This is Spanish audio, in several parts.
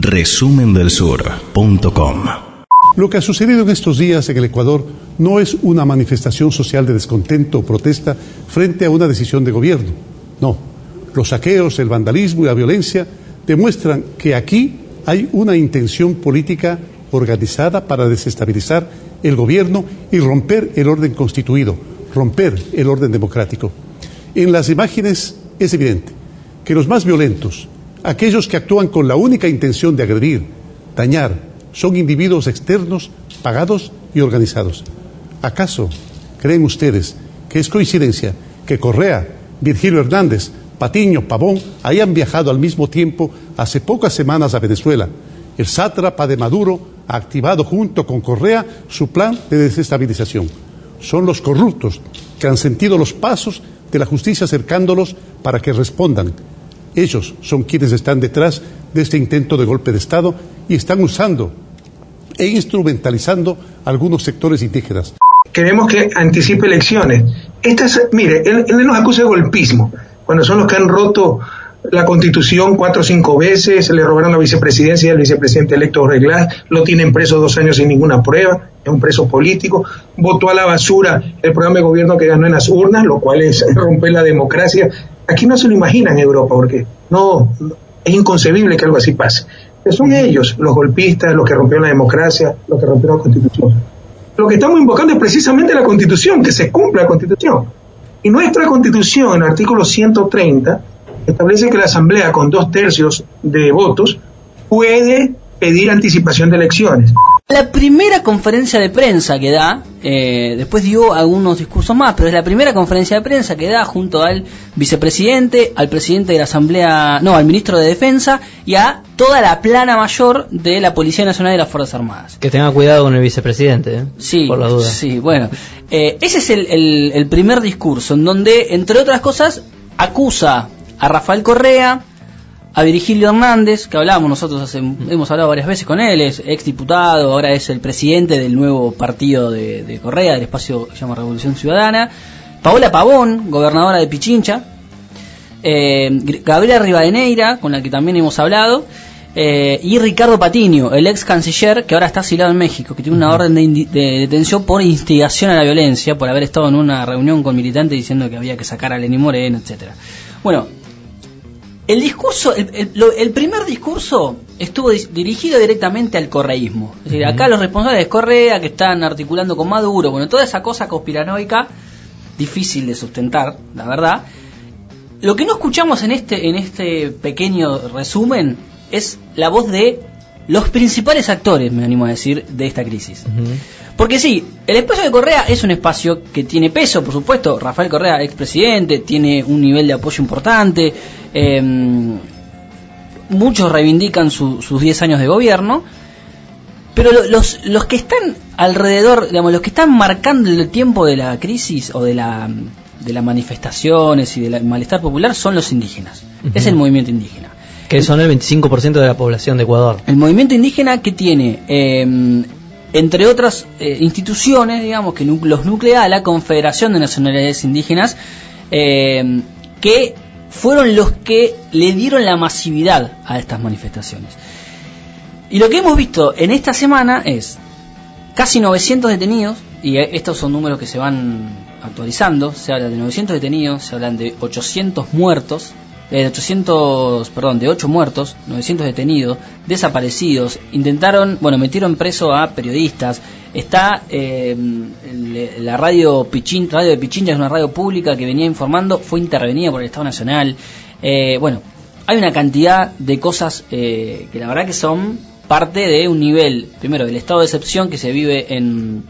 resumendelsur.com Lo que ha sucedido en estos días en el Ecuador no es una manifestación social de descontento o protesta frente a una decisión de gobierno. No, los saqueos, el vandalismo y la violencia demuestran que aquí hay una intención política organizada para desestabilizar el gobierno y romper el orden constituido, romper el orden democrático. En las imágenes es evidente que los más violentos, aquellos que actúan con la única intención de agredir, dañar, son individuos externos, pagados y organizados. ¿Acaso creen ustedes que es coincidencia que Correa, Virgilio Hernández, Patiño, Pavón hayan viajado al mismo tiempo hace pocas semanas a Venezuela? El sátrapa de Maduro ha activado junto con Correa su plan de desestabilización. Son los corruptos que han sentido los pasos de la justicia acercándolos para que respondan. Ellos son quienes están detrás de este intento de golpe de Estado y están usando e instrumentalizando algunos sectores indígenas. Queremos que anticipe elecciones. Esta mire, él, nos acusa de golpismo, cuando son los que han roto la constitución cuatro o cinco veces, le robaron la vicepresidencia al vicepresidente electo Reglas, lo tienen preso dos años sin ninguna prueba, es un preso político, votó a la basura el programa de gobierno que ganó en las urnas, lo cual es romper la democracia. Aquí no se lo imagina en Europa, porque no, es inconcebible que algo así pase. Pero son ellos, los golpistas, los que rompieron la democracia, los que rompieron la constitución. Lo que estamos invocando es precisamente la constitución, que se cumpla la constitución. Y nuestra constitución, en el artículo 130, establece que la Asamblea, con dos tercios de votos, puede pedir anticipación de elecciones. La primera conferencia de prensa que da, eh, después dio algunos discursos más, pero es la primera conferencia de prensa que da junto al vicepresidente, al presidente de la Asamblea, no, al ministro de Defensa y a toda la plana mayor de la Policía Nacional de las Fuerzas Armadas. Que tenga cuidado con el vicepresidente, ¿eh? Sí, por la duda. sí, bueno. Eh, ese es el, el- el primer discurso, en donde, entre otras cosas, acusa a Rafael Correa, a Virgilio Hernández, que hablábamos nosotros, hace, hemos hablado varias veces con él, es ex diputado, ahora es el presidente del nuevo partido de, de Correa, del espacio que se llama Revolución Ciudadana, Paola Pavón, gobernadora de Pichincha, eh, Gabriela Rivadeneira, con la que también hemos hablado, eh, y Ricardo Patiño, el ex canciller que ahora está asilado en México, que tiene una orden de, de detención por instigación a la violencia, por haber estado en una reunión con militantes diciendo que había que sacar a Lenín Moreno, etcétera. Bueno, el discurso, el, el- lo- el primer discurso estuvo dirigido directamente al correísmo. Es decir, acá los responsables de Correa que están articulando con Maduro, bueno, toda esa cosa conspiranoica, difícil de sustentar, la verdad. Lo que no escuchamos en este, en este pequeño resumen es la voz de los principales actores, me animo a decir, de esta crisis. Porque sí, el espacio de Correa es un espacio que tiene peso, por supuesto. Rafael Correa, expresidente, tiene un nivel de apoyo importante. eh, muchos reivindican su- sus 10 años de gobierno. Pero lo- los, los que están alrededor, digamos, los que están marcando el tiempo de la crisis o de la de las manifestaciones y del malestar popular son los indígenas. Es el movimiento indígena. Que son el 25% de la población de Ecuador. El movimiento indígena que tiene, eh, entre otras eh, instituciones, digamos, que los nuclea la Confederación de Nacionalidades Indígenas, eh, que fueron los que le dieron la masividad a estas manifestaciones. Y lo que hemos visto en esta semana es casi 900 detenidos, y eh, estos son números que se van actualizando, se habla de 900 detenidos, se hablan de 800 muertos, de 800, perdón, de 8 muertos, 900 detenidos, desaparecidos, intentaron, bueno, metieron preso a periodistas, está eh, la radio Pichín, radio de Pichincha, es una radio pública que venía informando, fue intervenida por el Estado Nacional, eh, bueno, hay una cantidad de cosas eh, que la verdad que son parte de un nivel, primero, del estado de excepción que se vive en,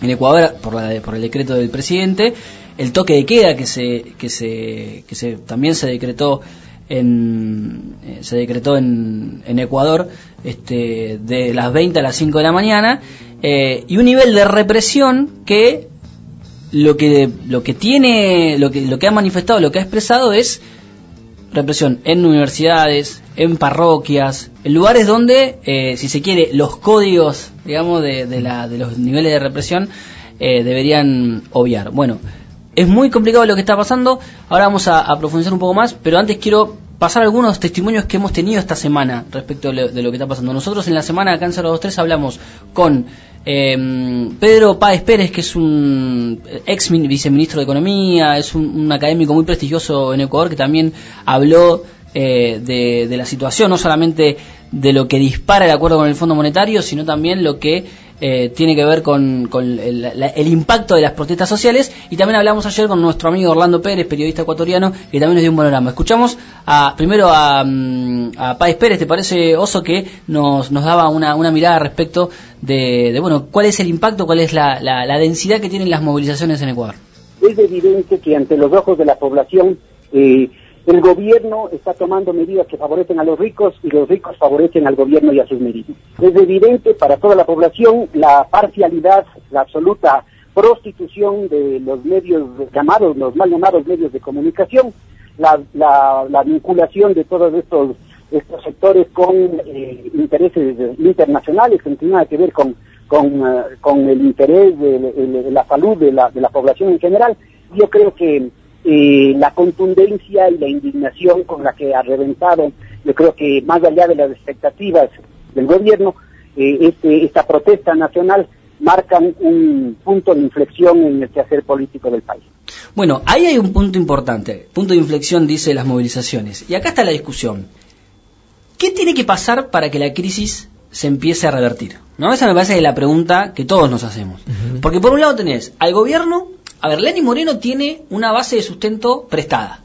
en Ecuador por, la- por el decreto del presidente, el toque de queda que se, que se, que se también se decretó en, eh, se decretó en, en Ecuador este, de las 20 a las 5 de la mañana eh, y un nivel de represión que lo que lo que tiene lo que lo que ha manifestado lo que ha expresado es represión en universidades, en parroquias, en lugares donde, eh, si se quiere, los códigos, digamos, de, de, la, de los niveles de represión eh, deberían obviar. Bueno, es muy complicado lo que está pasando, ahora vamos a, profundizar un poco más, pero antes quiero pasar algunos testimonios que hemos tenido esta semana respecto de lo, de lo que está pasando. Nosotros en la semana acá en 023 hablamos con eh, Pedro Páez Pérez, que es un ex min- viceministro de Economía, es un, un académico muy prestigioso en Ecuador que también habló eh, de, de la situación, no solamente de lo que dispara el acuerdo con el Fondo Monetario, sino también lo que eh, tiene que ver con, con el, la- el impacto de las protestas sociales. Y también hablamos ayer con nuestro amigo Orlando Pérez, periodista ecuatoriano, que también nos dio un panorama. Escuchamos a, primero a, mm, a Páez Pérez, ¿te parece, Oso, que nos, nos daba una, una mirada respecto de, de, bueno, cuál es el impacto, cuál es la, la, la densidad que tienen las movilizaciones en Ecuador? es evidente que ante los ojos de la población eh, el gobierno está tomando medidas que favorecen a los ricos y los ricos favorecen al gobierno y a sus medidas. Es evidente para toda la población la parcialidad, la absoluta prostitución de los medios llamados, los mal llamados medios de comunicación, la, la, la vinculación de todos estos estos sectores con eh, intereses internacionales que no tienen nada que ver con eh, el interés de, la salud de la población en general. Yo creo que eh, la contundencia y la indignación con la que ha reventado, yo creo que más allá de las expectativas del gobierno, eh, este, esta protesta nacional marcan un punto de inflexión en el quehacer político del país. Bueno, ahí hay un punto importante, punto de inflexión, dice las movilizaciones. Y acá está la discusión. ¿Qué tiene que pasar para que la crisis se empiece a revertir? ¿No? Esa me parece que es la pregunta que todos nos hacemos. Porque por un lado tenés al gobierno, a ver, Lenny Moreno tiene una base de sustento prestada.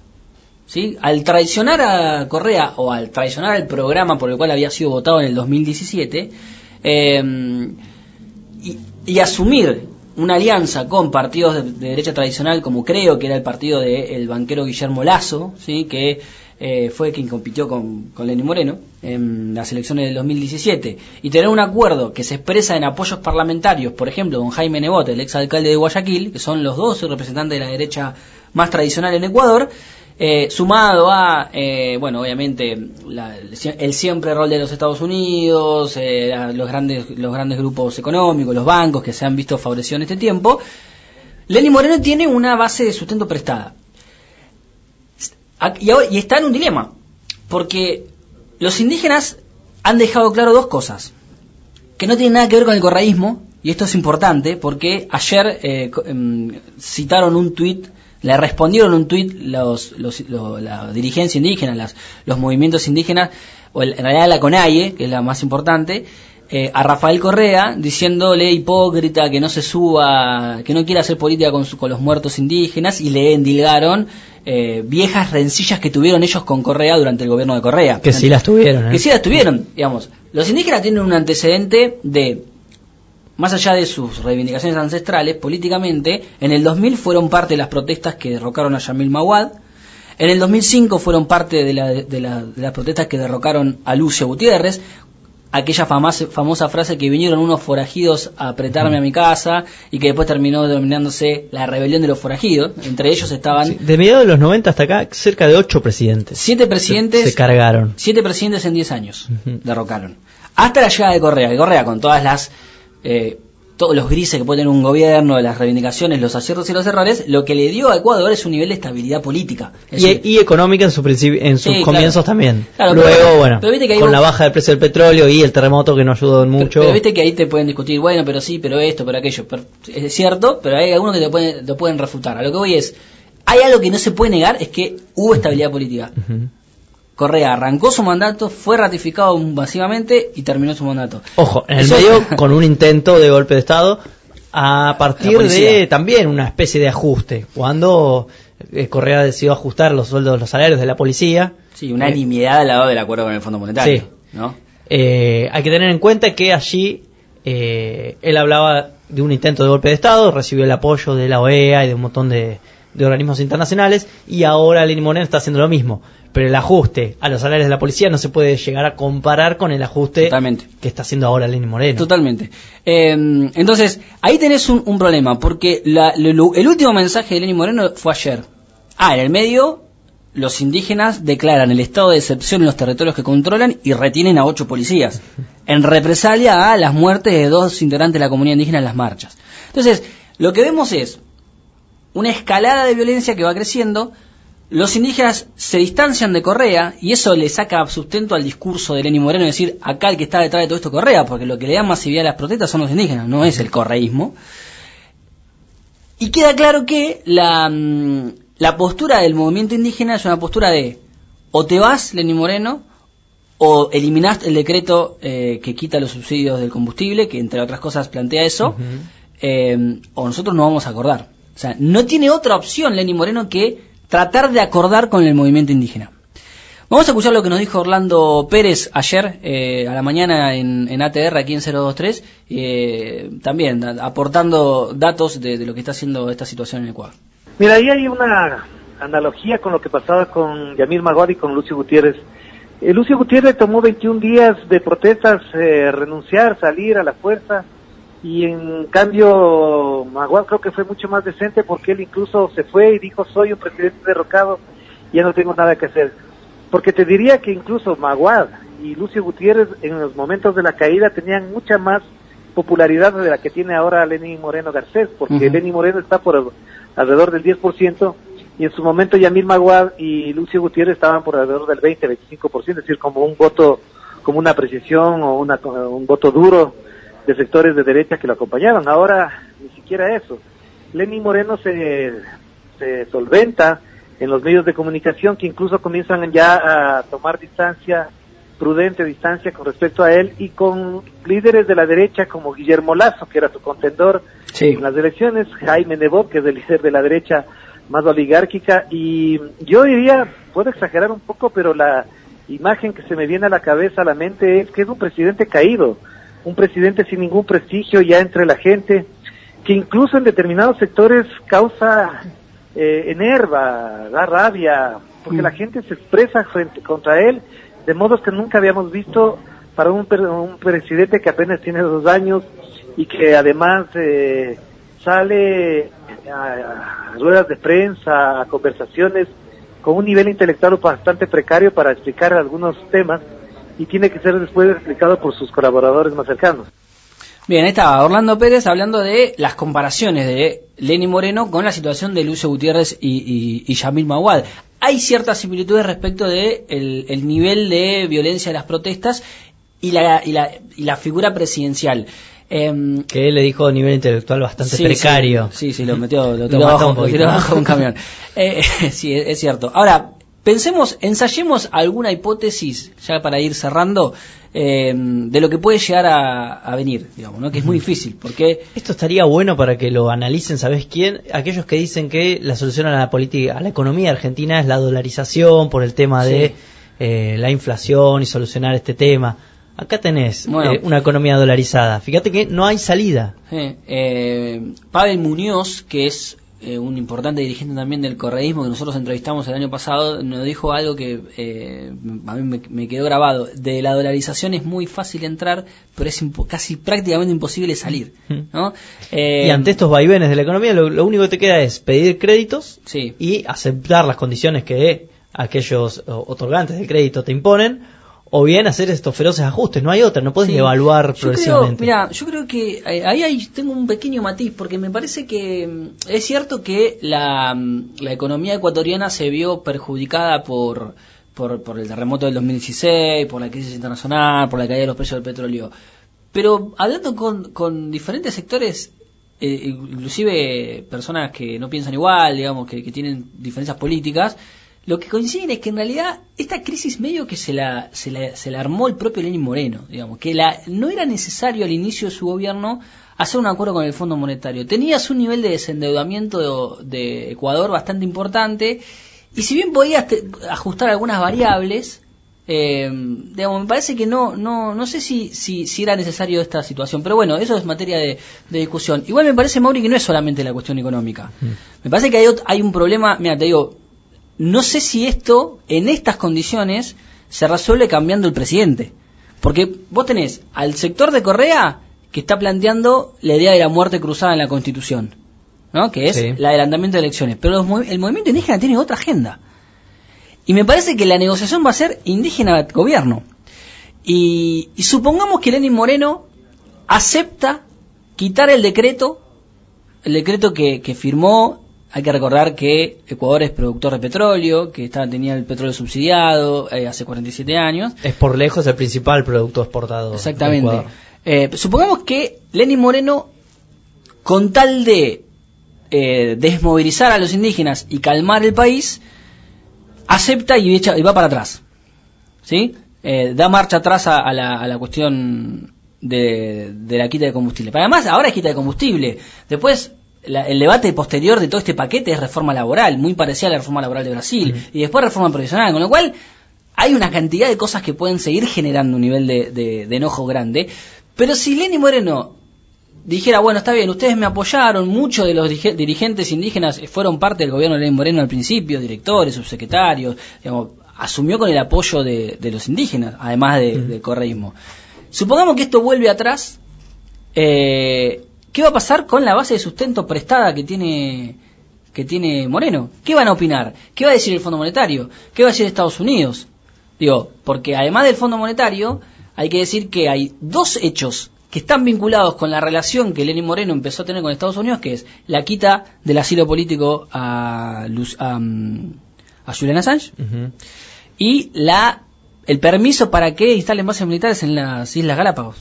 ¿Sí? Al traicionar a Correa o al traicionar el programa por el cual había sido votado en el 2017, eh, y, y asumir una alianza con partidos de, de derecha tradicional como creo que era el partido del banquero Guillermo Lazo, ¿sí? que eh, fue quien compitió con, con Lenín Moreno en las elecciones del 2017, y tener un acuerdo que se expresa en apoyos parlamentarios, por ejemplo, don Jaime Nebot, el exalcalde de Guayaquil, que son los dos representantes de la derecha más tradicional en Ecuador, eh, sumado a, eh, bueno, obviamente, la- el siempre rol de los Estados Unidos, eh, los, grandes, los grandes grupos económicos, los bancos que se han visto favorecidos en este tiempo, Lenny Moreno tiene una base de sustento prestada. Y, ahora- y está en un dilema, porque los indígenas han dejado claro dos cosas, que no tienen nada que ver con el correísmo, y esto es importante, porque ayer eh, em, citaron un tuit, le respondieron un tuit los, los- lo- la dirigencia indígena, las- los movimientos indígenas, o el- en realidad la CONAIE, que es la más importante, eh, a Rafael Correa diciéndole hipócrita que no se suba, que no quiere hacer política con, su- con los muertos indígenas y le endilgaron eh, viejas rencillas que tuvieron ellos con Correa durante el gobierno de Correa. Que sí las tuvieron, ¿eh? Que sí las tuvieron, digamos. Los indígenas tienen un antecedente de, más allá de sus reivindicaciones ancestrales, políticamente, en el 2000 fueron parte de las protestas que derrocaron a Yamil Mawad, en el 2005 fueron parte de, la- de la- de las protestas que derrocaron a Lucio Gutiérrez, aquella famosa, famosa frase que vinieron unos forajidos a apretarme a mi casa y que después terminó denominándose la rebelión de los forajidos. Entre ellos estaban Sí, de mediados de los 90 hasta acá, cerca de ocho presidentes. siete presidentes Se, se cargaron. Siete presidentes en 10 años derrocaron. Hasta la llegada de Correa. Que Correa, con todas las. eh, todos los grises que puede tener un gobierno, las reivindicaciones, los aciertos y los errores, lo que le dio a Ecuador es un nivel de estabilidad política. Es Y, decir, y económica en, su en sus Sí, claro. comienzos también. Claro, Luego, pero- bueno, pero viste que ahí con vos- la baja del precio del petróleo y el terremoto que no ayudó en mucho. Pero, viste que ahí te pueden discutir, bueno, pero sí, pero esto, pero aquello. Pero es cierto, pero hay algunos que te pueden, te pueden refutar. A lo que voy es, hay algo que no se puede negar, es que hubo estabilidad política. Correa arrancó su mandato, fue ratificado masivamente y terminó su mandato. Ojo, en el Eso- medio con un intento de golpe de Estado a partir de también una especie de ajuste. Cuando eh, Correa decidió ajustar los sueldos, los salarios de la policía, Sí, una nimiedad al lado del acuerdo con el Fondo Monetario. Sí. ¿no? Eh, hay que tener en cuenta que allí eh, él hablaba de un intento de golpe de Estado, recibió el apoyo de la OEA y de un montón de, de organismos internacionales, y ahora Lenín Moreno está haciendo lo mismo. Pero el ajuste a los salarios de la policía no se puede llegar a comparar con el ajuste Totalmente. que está haciendo ahora Lenín Moreno. Totalmente. Eh, entonces, ahí tenés un, un problema, porque la- lo- el último mensaje de Lenín Moreno fue ayer. Ah, en el medio, los indígenas declaran el estado de excepción en los territorios que controlan y retienen a ocho policías, en represalia a las muertes de dos integrantes de la comunidad indígena en las marchas. Entonces, lo que vemos es una escalada de violencia que va creciendo, los indígenas se distancian de Correa y eso le saca sustento al discurso de Lenín Moreno, es decir, acá el que está detrás de todo esto es Correa, porque lo que le da masividad a las protestas son los indígenas, no es el correísmo. Y queda claro que la, mm, la postura del movimiento indígena es una postura de o te vas, Lenín Moreno, o eliminás el decreto eh, que quita los subsidios del combustible, que entre otras cosas plantea eso, eh, o nosotros no vamos a acordar. O sea, no tiene otra opción Lenín Moreno que tratar de acordar con el movimiento indígena. Vamos a escuchar lo que nos dijo Orlando Pérez ayer eh, a la mañana en, ATR aquí en 023, eh, también aportando datos de, lo que está haciendo esta situación en Ecuador. Mira, ahí hay una analogía con lo que pasaba con Yamil Magod y con Lucio Gutiérrez. Eh, Lucio Gutiérrez tomó 21 días de protestas, renunciar, salir a la fuerza, y en cambio Maguad creo que fue mucho más decente porque él incluso se fue y dijo soy un presidente derrocado ya no tengo nada que hacer porque te diría que incluso Maguad y Lucio Gutiérrez en los momentos de la caída tenían mucha más popularidad de la que tiene ahora Lenny Moreno Garcés porque Lenny Moreno está por alrededor del 10% y en su momento Yamil Maguad y Lucio Gutiérrez estaban por alrededor del 20-25%, es decir, como un voto, como una apreciación o una, un voto duro de sectores de derecha que lo acompañaban. Ahora ni siquiera eso. Lenin Moreno se, se solventa en los medios de comunicación que incluso comienzan ya a tomar distancia, prudente distancia con respecto a él y con líderes de la derecha como Guillermo Lazo, que era su contendor en las elecciones, Jaime Nebot, que es el líder de la derecha más oligárquica, y yo diría, puedo exagerar un poco, pero la imagen que se me viene a la cabeza, a la mente, es que es un presidente caído un presidente sin ningún prestigio ya entre la gente, que incluso en determinados sectores causa eh, enerva, da rabia, porque la mm. gente se expresa frente contra él de modos que nunca habíamos visto para un, un presidente que apenas tiene dos años y que además eh, sale a, ruedas de prensa, a conversaciones con un nivel intelectual bastante precario para explicar algunos temas y tiene que ser después explicado por sus colaboradores más cercanos. Bien, ahí estaba Orlando Pérez hablando de las comparaciones de Lenny Moreno con la situación de Lucio Gutiérrez y, y, Yamil Maguad. Hay ciertas similitudes respecto de el, nivel de violencia de las protestas y la, y la, y la figura presidencial. Eh, que él le dijo a nivel intelectual bastante precario. Sí, sí, lo metió, lo, bajo, un, un camión. Eh, sí, es, cierto. Ahora, Pensemos, ensayemos alguna hipótesis, ya para ir cerrando, eh, de lo que puede llegar a, venir, digamos, ¿no? que es muy difícil, porque... Esto estaría bueno para que lo analicen, ¿sabes quién? Aquellos que dicen que la solución a la política, a la economía argentina es la dolarización por el tema de eh, la inflación y solucionar este tema. Acá tenés eh, una economía dolarizada. Fíjate que no hay salida. Pavel Muñoz, que es eh, un importante dirigente también del correísmo que nosotros entrevistamos el año pasado, nos dijo algo que eh, a mí me, quedó grabado. De la dolarización es muy fácil entrar, pero es casi prácticamente imposible salir. ¿no? y ante estos vaivenes de la economía, lo, único que te queda es pedir créditos y aceptar las condiciones que aquellos otorgantes de crédito te imponen o bien hacer estos feroces ajustes, no hay otra, no puedes evaluar progresivamente. mira, yo creo que eh, ahí, tengo un pequeño matiz, porque me parece que mm, es cierto que la, mm, la economía ecuatoriana se vio perjudicada por, por, por, el terremoto del 2016, por la crisis internacional, por la caída de los precios del petróleo. Pero hablando con, con diferentes sectores, eh, inclusive personas que no piensan igual, digamos, que, que tienen diferencias políticas, lo que coinciden es que en realidad esta crisis medio que se la, se la, se la armó el propio Lenín Moreno, digamos, que la, no era necesario al inicio de su gobierno hacer un acuerdo con el Fondo Monetario. Tenías un nivel de desendeudamiento de, Ecuador bastante importante y si bien podías ajustar algunas variables, eh, digamos, me parece que no, no, no sé si, si, si, era necesario esta situación, pero bueno, eso es materia de, discusión. Igual me parece, Mauri, que no es solamente la cuestión económica. Mm. Me parece que hay, hay un problema, mira, te digo, no sé si esto, en estas condiciones, se resuelve cambiando el presidente. Porque vos tenés al sector de Correa que está planteando la idea de la muerte cruzada en la Constitución, ¿no? que es el adelantamiento de elecciones. Pero el movimiento indígena tiene otra agenda. Y me parece que la negociación va a ser indígena-gobierno. Y, supongamos que Lenin Moreno acepta quitar el decreto, el decreto que, que firmó hay que recordar que Ecuador es productor de petróleo, que está, tenía el petróleo subsidiado eh, hace 47 años. Es por lejos el principal producto exportador. Exactamente. Eh, supongamos que Lenin Moreno, con tal de eh, desmovilizar a los indígenas y calmar el país, acepta y, echa, y va para atrás. ¿Sí? Eh, da marcha atrás a, a, la, a la, cuestión de, de, la quita de combustible. Pero además, ahora es quita de combustible. Después, la, el debate posterior de todo este paquete es reforma laboral, muy parecida a la reforma laboral de Brasil. Y después reforma provisional. Con lo cual, hay una cantidad de cosas que pueden seguir generando un nivel de, de, de enojo grande. Pero si Lenny Moreno dijera, bueno, está bien, ustedes me apoyaron, muchos de los dirigentes indígenas fueron parte del gobierno de Lenín Moreno al principio, directores, subsecretarios, digamos, asumió con el apoyo de, de los indígenas, además de, del correísmo. Supongamos que esto vuelve atrás, eh, ¿qué va a pasar con la base de sustento prestada que tiene que tiene Moreno? ¿Qué van a opinar? ¿Qué va a decir el Fondo Monetario? ¿Qué va a decir Estados Unidos? Digo, porque además del Fondo Monetario, hay que decir que hay dos hechos que están vinculados con la relación que Lenín Moreno empezó a tener con Estados Unidos, que es la quita del asilo político a, Luz, a, a Julian Assange uh -huh. y la el permiso para que instalen bases militares en las Islas Galápagos.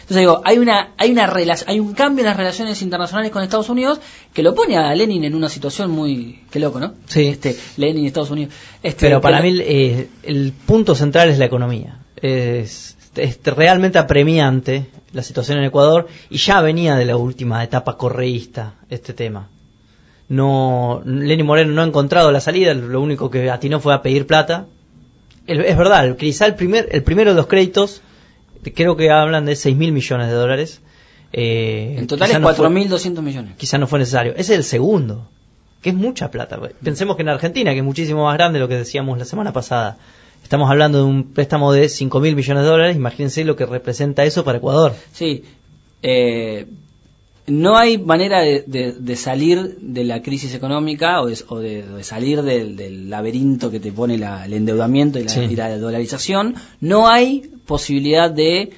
Entonces digo, hay una hay una hay un cambio en las relaciones internacionales con Estados Unidos que lo pone a Lenin en una situación muy qué loco, ¿no? Sí. Este Lenin y Estados Unidos. Este, Pero para mí eh, el punto central es la economía. Es, es realmente apremiante la situación en Ecuador y ya venía de la última etapa correísta este tema. No, Lenin Moreno no ha encontrado la salida, lo único que atinó fue a pedir plata. El, es verdad, quizá el, primer, el primero de los créditos, creo que hablan de 6 mil millones de dólares. Eh, en total es 4.200 no millones. Quizá no fue necesario. Ese es el segundo, que es mucha plata. Pensemos que en Argentina, que es muchísimo más grande lo que decíamos la semana pasada, Estamos hablando de un préstamo de 5 mil millones de dólares. Imagínense lo que representa eso para Ecuador. Sí. Eh, no hay manera de, de, de, salir de la crisis económica o de, o de salir del, del, laberinto que te pone la, el endeudamiento y la, sí. y la, dolarización. No hay posibilidad de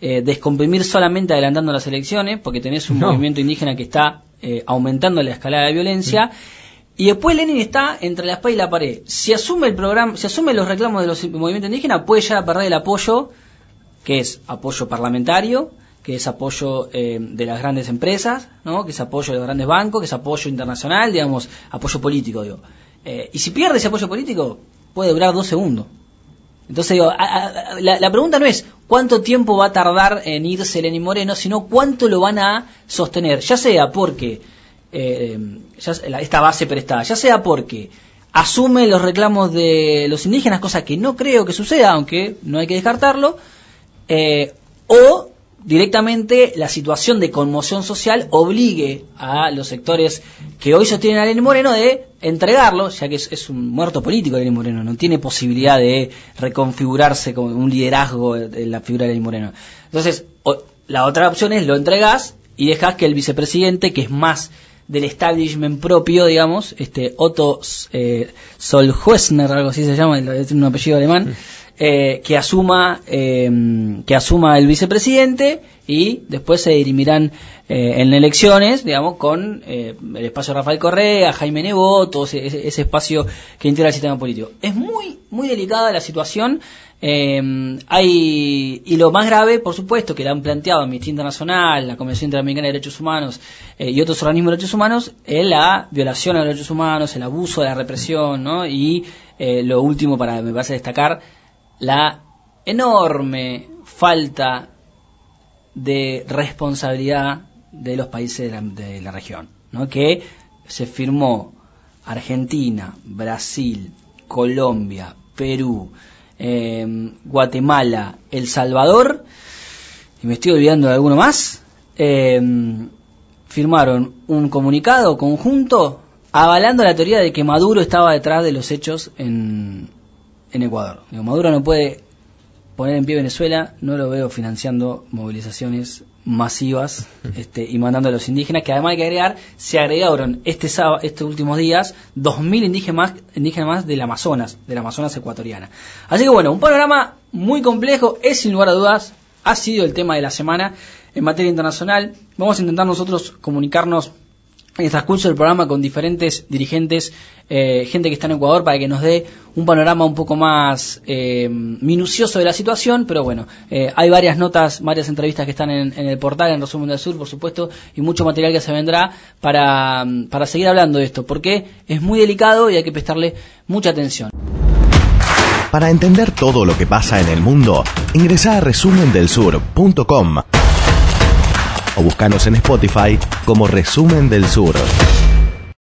eh, descomprimir solamente adelantando las elecciones, porque tenés un no. movimiento indígena que está eh, aumentando la escalada de violencia. Y después Lenin está entre la espada y la pared. Si asume el programa, si asume los reclamos de los movimientos indígenas, puede ya perder el apoyo, que es apoyo parlamentario, que es apoyo eh, de las grandes empresas, ¿no? que es apoyo de los grandes bancos, que es apoyo internacional, digamos, apoyo político, digo. Eh, y si pierde ese apoyo político, puede durar dos segundos. Entonces digo, a, la, pregunta no es cuánto tiempo va a tardar en irse Lenin Moreno, sino cuánto lo van a sostener, ya sea porque eh, ya, esta base prestada, ya sea porque asume los reclamos de los indígenas, cosa que no creo que suceda, aunque no hay que descartarlo, eh, o directamente la situación de conmoción social obligue a los sectores que hoy sostienen a Lenín Moreno de entregarlo, ya que es, un muerto político Lenín Moreno, no tiene posibilidad de reconfigurarse como un liderazgo en la figura de Lenín Moreno. Entonces, o, la otra opción es lo entregas y dejas que el vicepresidente, que es más del establishment propio, digamos, este Otto eh, Solhuesner, algo así se llama, es un apellido alemán, eh, que asuma eh, que asuma el vicepresidente y después se dirimirán eh, en elecciones, digamos, con eh, el espacio Rafael Correa, Jaime Nebot, todo ese, ese, espacio que integra el sistema político. Es muy, muy delicada la situación. Eh, hay, y lo más grave, por supuesto, que la han planteado Amnistía Internacional, la Convención Interamericana de Derechos Humanos eh, y otros organismos de derechos humanos, es la violación a los derechos humanos, el abuso de la represión, ¿no? Y lo último, para me parece destacar, la enorme falta de responsabilidad de los países de la, de la región, ¿no? que se firmó Argentina, Brasil, Colombia, Perú, eh, Guatemala, El Salvador, y me estoy olvidando de alguno más, eh, firmaron un comunicado conjunto avalando la teoría de que Maduro estaba detrás de los hechos en, en Ecuador. Digo, Maduro no puede poner en pie Venezuela, no lo veo financiando movilizaciones masivas este, y mandando a los indígenas, que además hay que agregar, se agregaron este sábado, estos últimos días 2.000 indígenas, indígenas más del Amazonas, del Amazonas ecuatoriana. Así que bueno, un panorama muy complejo, es sin lugar a dudas, ha sido el tema de la semana en materia internacional. Vamos a intentar nosotros comunicarnos el transcurso del programa con diferentes dirigentes, eh, gente que está en Ecuador, para que nos dé un panorama un poco más eh, minucioso de la situación, pero bueno, eh, hay varias notas, varias entrevistas que están en, el portal, en Resumen del Sur, por supuesto, y mucho material que se vendrá para, para seguir hablando de esto, porque es muy delicado y hay que prestarle mucha atención. Para entender todo lo que pasa en el mundo, ingresa a resumendelsur.com o buscanos en Spotify como Resumen del Sur.